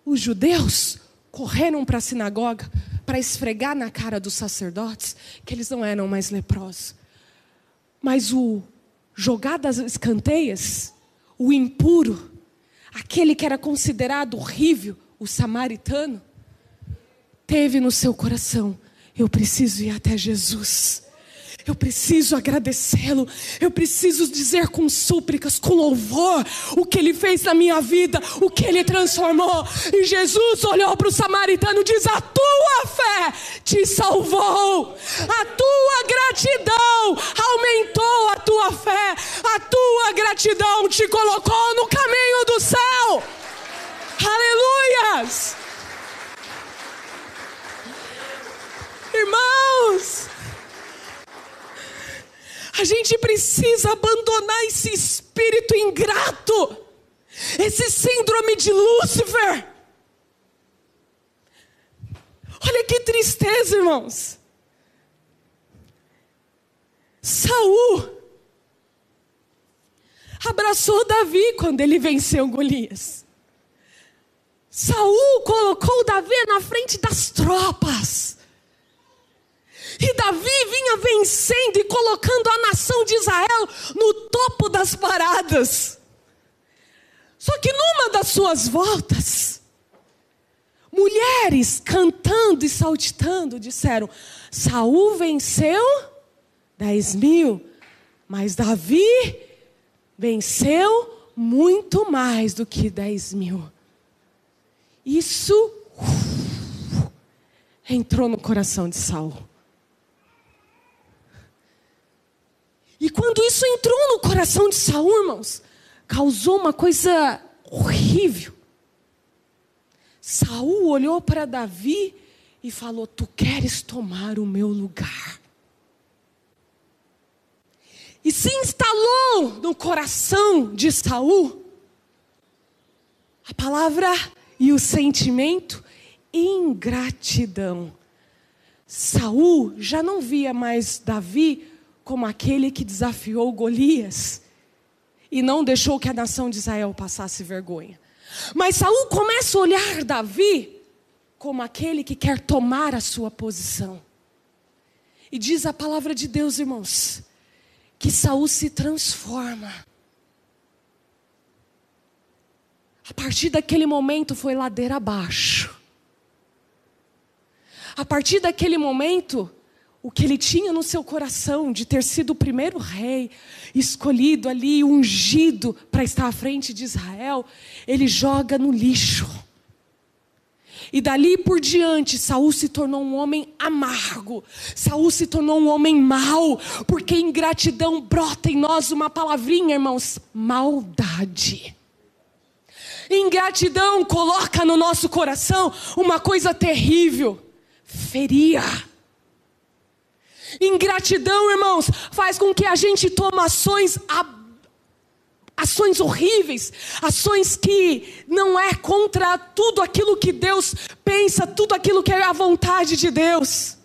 Os judeus correram para a sinagoga para esfregar na cara dos sacerdotes que eles não eram mais leprosos. Mas o jogar das escanteias, o impuro, aquele que era considerado horrível, o samaritano, teve no seu coração: eu preciso ir até Jesus. Eu preciso agradecê-lo. Eu preciso dizer com súplicas, com louvor, o que ele fez na minha vida, o que ele transformou. E Jesus olhou para o samaritano e diz: A tua fé te salvou, a tua gratidão aumentou a tua fé, a tua gratidão te colocou no caminho do céu. Aleluias! Irmãos, a gente precisa abandonar esse espírito ingrato, esse síndrome de Lúcifer. Olha que tristeza, irmãos. Saul abraçou Davi quando ele venceu Golias. Saul colocou Davi na frente das tropas. E Davi vinha vencendo e colocando a nação de Israel no topo das paradas. Só que numa das suas voltas, mulheres cantando e saltitando disseram: Saul venceu dez mil, mas Davi venceu muito mais do que dez mil. Isso uf, entrou no coração de Saul. E quando isso entrou no coração de Saul, irmãos, causou uma coisa horrível. Saul olhou para Davi e falou: Tu queres tomar o meu lugar. E se instalou no coração de Saul a palavra e o sentimento ingratidão. Saul já não via mais Davi como aquele que desafiou Golias e não deixou que a nação de Israel passasse vergonha. Mas Saul começa a olhar Davi como aquele que quer tomar a sua posição. E diz a palavra de Deus, irmãos, que Saul se transforma. A partir daquele momento foi ladeira abaixo. A partir daquele momento, o que ele tinha no seu coração de ter sido o primeiro rei, escolhido ali, ungido para estar à frente de Israel, ele joga no lixo. E dali por diante, Saul se tornou um homem amargo. Saul se tornou um homem mau, porque ingratidão brota em nós uma palavrinha, irmãos, maldade. Ingratidão coloca no nosso coração uma coisa terrível, feria. Ingratidão, irmãos, faz com que a gente tome ações ações horríveis, ações que não é contra tudo aquilo que Deus pensa, tudo aquilo que é a vontade de Deus.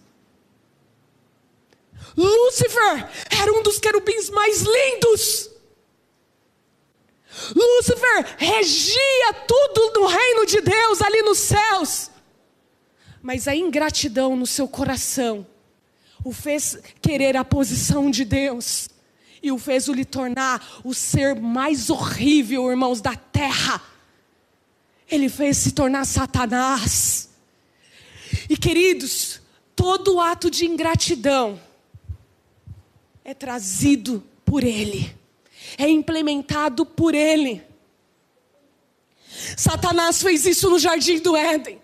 Lúcifer era um dos querubins mais lindos. Lúcifer regia tudo no reino de Deus ali nos céus. Mas a ingratidão no seu coração o fez querer a posição de Deus e o fez o lhe tornar o ser mais horrível, irmãos, da terra. Ele fez se tornar Satanás. E queridos, todo ato de ingratidão é trazido por ele, é implementado por ele. Satanás fez isso no jardim do Éden.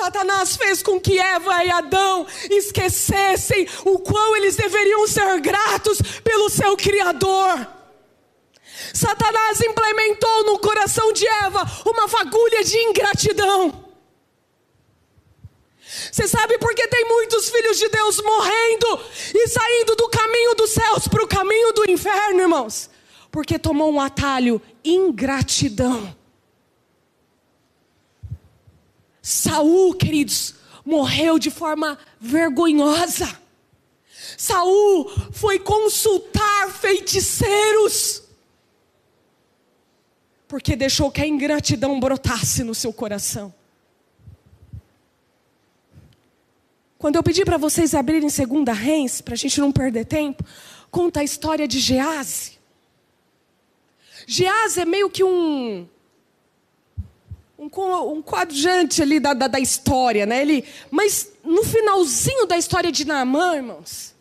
Satanás fez com que Eva e Adão esquecessem o quão eles deveriam ser gratos pelo seu Criador. Satanás implementou no coração de Eva uma fagulha de ingratidão. Você sabe por que tem muitos filhos de Deus morrendo e saindo do caminho dos céus para o caminho do inferno, irmãos? Porque tomou um atalho ingratidão. Saul, queridos, morreu de forma vergonhosa. Saul foi consultar feiticeiros. Porque deixou que a ingratidão brotasse no seu coração. Quando eu pedi para vocês abrirem segunda Reis, para a gente não perder tempo, conta a história de Gease. Gease é meio que um um, um coadjante ali da, da, da, história, né? Ele, mas no finalzinho da história de Naamã, irmãos,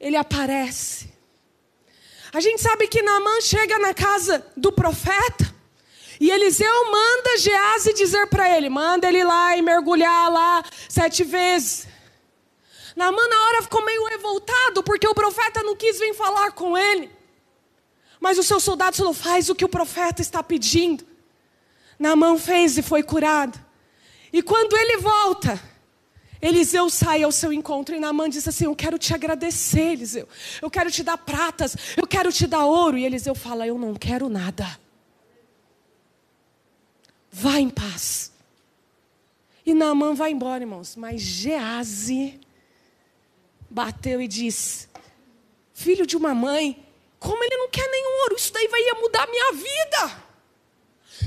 ele aparece. A gente sabe que Naamã chega na casa do profeta e Eliseu manda Gease dizer para ele, manda ele lá e mergulhar lá sete vezes. Naamã na hora ficou meio revoltado porque o profeta não quis vir falar com ele. Mas o seu soldado falou: faz o que o profeta está pedindo. Naamã fez e foi curado. E quando ele volta, Eliseu sai ao seu encontro e Naamã diz assim: Eu quero te agradecer, Eliseu. Eu quero te dar pratas, eu quero te dar ouro. E Eliseu fala: Eu não quero nada. Vá em paz. E Naamã vai embora, irmãos. Mas Gease bateu e disse: Filho de uma mãe, como ele não quer nenhum ouro, isso daí vai mudar a minha vida.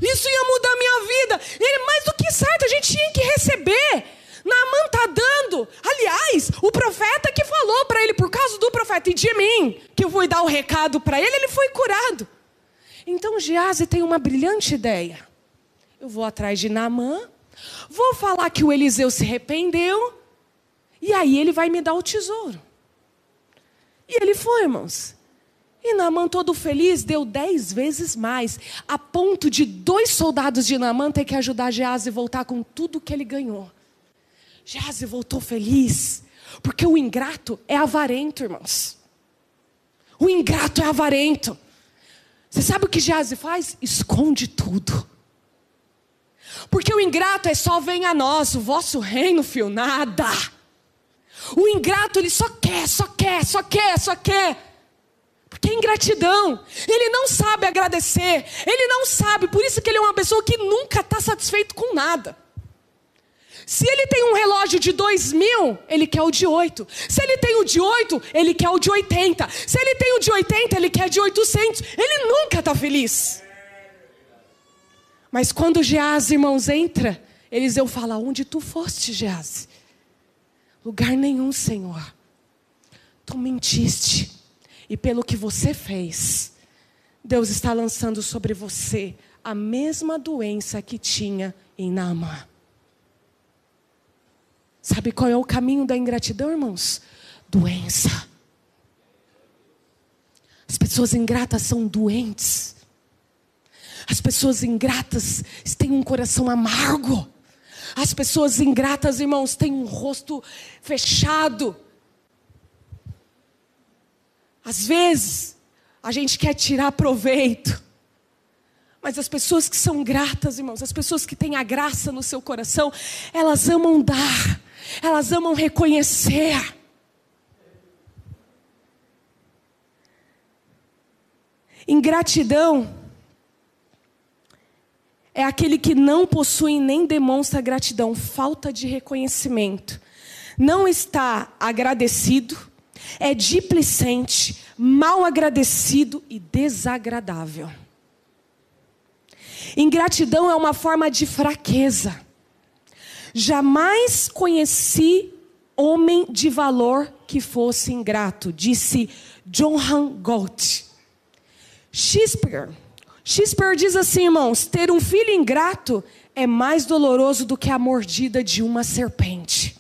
Isso ia mudar minha vida. Ele, mais do que certo, a gente tinha que receber. Naamã está dando. Aliás, o profeta que falou para ele, por causa do profeta e de mim, que eu vou dar o recado para ele, ele foi curado. Então Gease tem uma brilhante ideia. Eu vou atrás de Naamã, vou falar que o Eliseu se arrependeu, e aí ele vai me dar o tesouro. E ele foi, irmãos. E Naamã, todo feliz, deu dez vezes mais, a ponto de dois soldados de Naamã ter que ajudar Gease a voltar com tudo que ele ganhou. Gease voltou feliz, porque o ingrato é avarento, irmãos. O ingrato é avarento. Você sabe o que Gease faz? Esconde tudo. Porque o ingrato é só vem a nós, o vosso reino, fio, nada. O ingrato, ele só quer, só quer, só quer, só quer. Porque é ingratidão. Ele não sabe agradecer. Ele não sabe. Por isso que ele é uma pessoa que nunca está satisfeito com nada. Se ele tem um relógio de dois mil, ele quer o de oito. Se ele tem o de oito, ele quer o de oitenta. Se ele tem o de oitenta, ele quer o de oitocentos. Ele nunca está feliz. Mas quando Geás, irmãos, entra, Eliseu fala: Onde tu foste, Gease? Lugar nenhum, Senhor. Tu mentiste. E pelo que você fez, Deus está lançando sobre você a mesma doença que tinha em Naamã. Sabe qual é o caminho da ingratidão, irmãos? Doença. As pessoas ingratas são doentes. As pessoas ingratas têm um coração amargo. As pessoas ingratas, irmãos, têm um rosto fechado. Às vezes, a gente quer tirar proveito. Mas as pessoas que são gratas, irmãos, as pessoas que têm a graça no seu coração, elas amam dar, elas amam reconhecer. Ingratidão é aquele que não possui nem demonstra gratidão, falta de reconhecimento. Não está agradecido, é displicente, mal agradecido e desagradável. Ingratidão é uma forma de fraqueza. Jamais conheci homem de valor que fosse ingrato, disse Johann Gold. Shakespeare Shakespeare diz assim, irmãos: ter um filho ingrato é mais doloroso do que a mordida de uma serpente.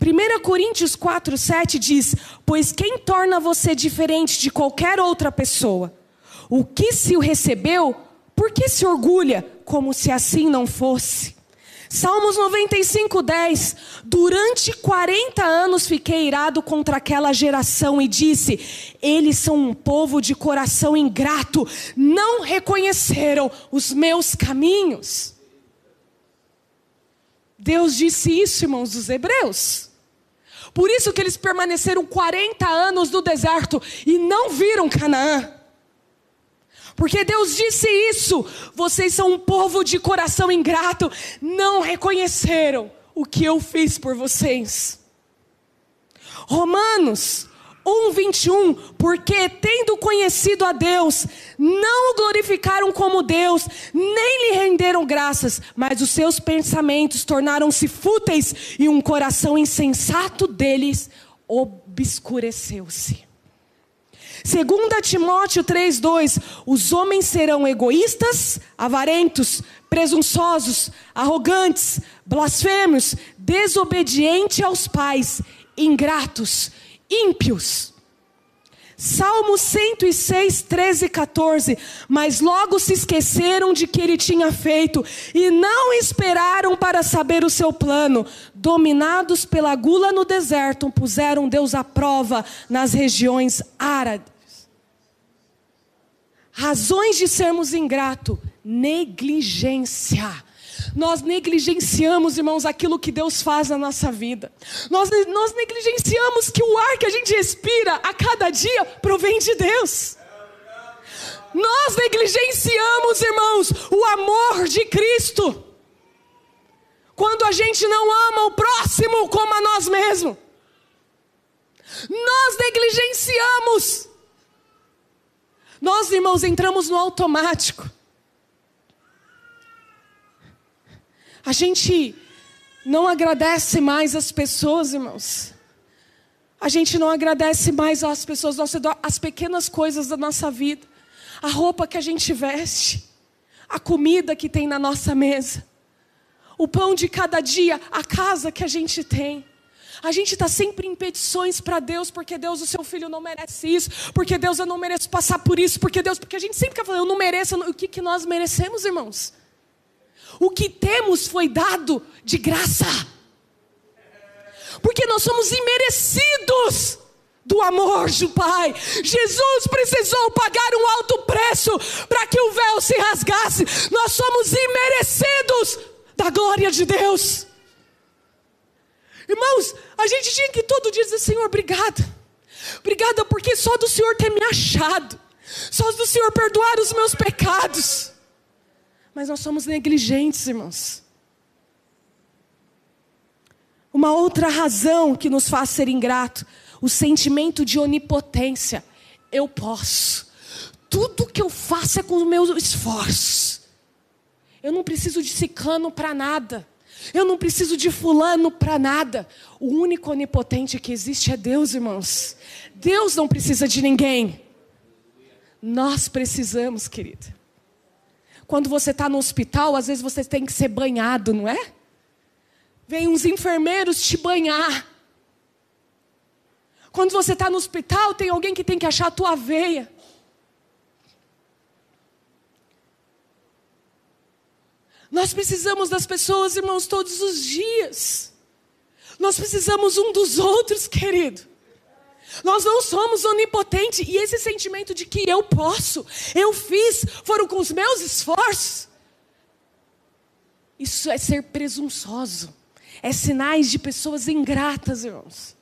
1 Coríntios 4, 7 diz: Pois quem torna você diferente de qualquer outra pessoa? O que se o recebeu, por que se orgulha, como se assim não fosse? Salmos 95, 10. Durante 40 anos fiquei irado contra aquela geração e disse: Eles são um povo de coração ingrato, não reconheceram os meus caminhos. Deus disse isso, irmãos dos Hebreus. Por isso que eles permaneceram 40 anos no deserto e não viram Canaã. Porque Deus disse isso. Vocês são um povo de coração ingrato, não reconheceram o que eu fiz por vocês. Romanos 1:21, porque tendo conhecido a Deus, não o glorificaram como Deus, nem lhe renderam graças, mas os seus pensamentos tornaram-se fúteis e um coração insensato deles obscureceu-se. 2 Timóteo 3,2: Os homens serão egoístas, avarentos, presunçosos, arrogantes, blasfêmios, desobedientes aos pais, ingratos, ímpios. Salmo 106, 13 e 14. Mas logo se esqueceram de que ele tinha feito e não esperaram para saber o seu plano. Dominados pela gula no deserto, puseram Deus à prova nas regiões áridas. Razões de sermos ingrato: negligência. Nós negligenciamos, irmãos, aquilo que Deus faz na nossa vida. Nós, nós negligenciamos que o ar que a gente respira a cada dia provém de Deus. Nós negligenciamos, irmãos, o amor de Cristo. Quando a gente não ama o próximo como a nós mesmos. Nós negligenciamos nós, irmãos, entramos no automático. A gente não agradece mais as pessoas, irmãos. A gente não agradece mais às pessoas, as pequenas coisas da nossa vida. A roupa que a gente veste, a comida que tem na nossa mesa, o pão de cada dia, a casa que a gente tem. A gente está sempre em petições para Deus, porque Deus, o seu filho não merece isso, porque Deus, eu não mereço passar por isso, porque Deus, porque a gente sempre fica falando, eu não mereço, o que, que nós merecemos, irmãos? O que temos foi dado de graça, porque nós somos imerecidos do amor do Pai. Jesus precisou pagar um alto preço para que o véu se rasgasse, nós somos imerecidos da glória de Deus. Irmãos, a gente tinha que todo dia dizer: Senhor, obrigada. Obrigada porque só do Senhor ter me achado, só do Senhor perdoar os meus pecados. Mas nós somos negligentes, irmãos. Uma outra razão que nos faz ser ingrato, o sentimento de onipotência. Eu posso. Tudo que eu faço é com o meu esforço. Eu não preciso de ciclano para nada. Eu não preciso de fulano para nada. O único onipotente que existe é Deus, irmãos. Deus não precisa de ninguém. Nós precisamos, querida. Quando você está no hospital, às vezes você tem que ser banhado, não é? Vem uns enfermeiros te banhar. Quando você está no hospital, tem alguém que tem que achar a tua veia. Nós precisamos das pessoas, irmãos, todos os dias. Nós precisamos um dos outros, querido. Nós não somos onipotentes e esse sentimento de que eu posso, eu fiz, foram com os meus esforços. Isso é ser presunçoso. É sinais de pessoas ingratas, irmãos.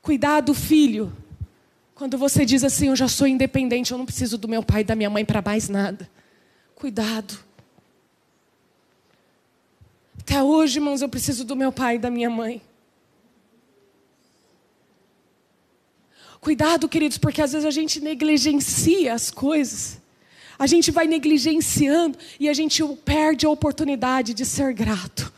Cuidado, filho. Quando você diz assim, eu já sou independente, eu não preciso do meu pai e da minha mãe para mais nada. Cuidado. Até hoje, irmãos, eu preciso do meu pai e da minha mãe. Cuidado, queridos, porque às vezes a gente negligencia as coisas. A gente vai negligenciando e a gente perde a oportunidade de ser grato.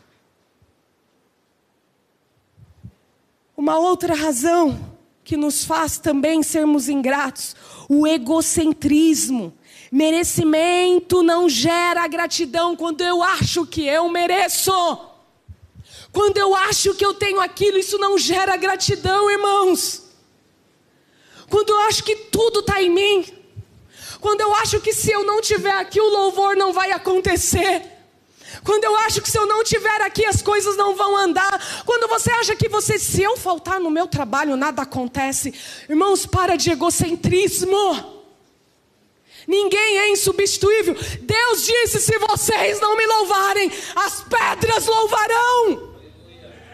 Uma outra razão que nos faz também sermos ingratos, o egocentrismo. Merecimento não gera gratidão quando eu acho que eu mereço. Quando eu acho que eu tenho aquilo, isso não gera gratidão, irmãos. Quando eu acho que tudo está em mim. Quando eu acho que se eu não tiver aqui, o louvor não vai acontecer. Quando eu acho que se eu não tiver aqui as coisas não vão andar. Quando você acha que você, se eu faltar no meu trabalho, nada acontece. Irmãos, para de egocentrismo. Ninguém é insubstituível. Deus disse: se vocês não me louvarem, as pedras louvarão.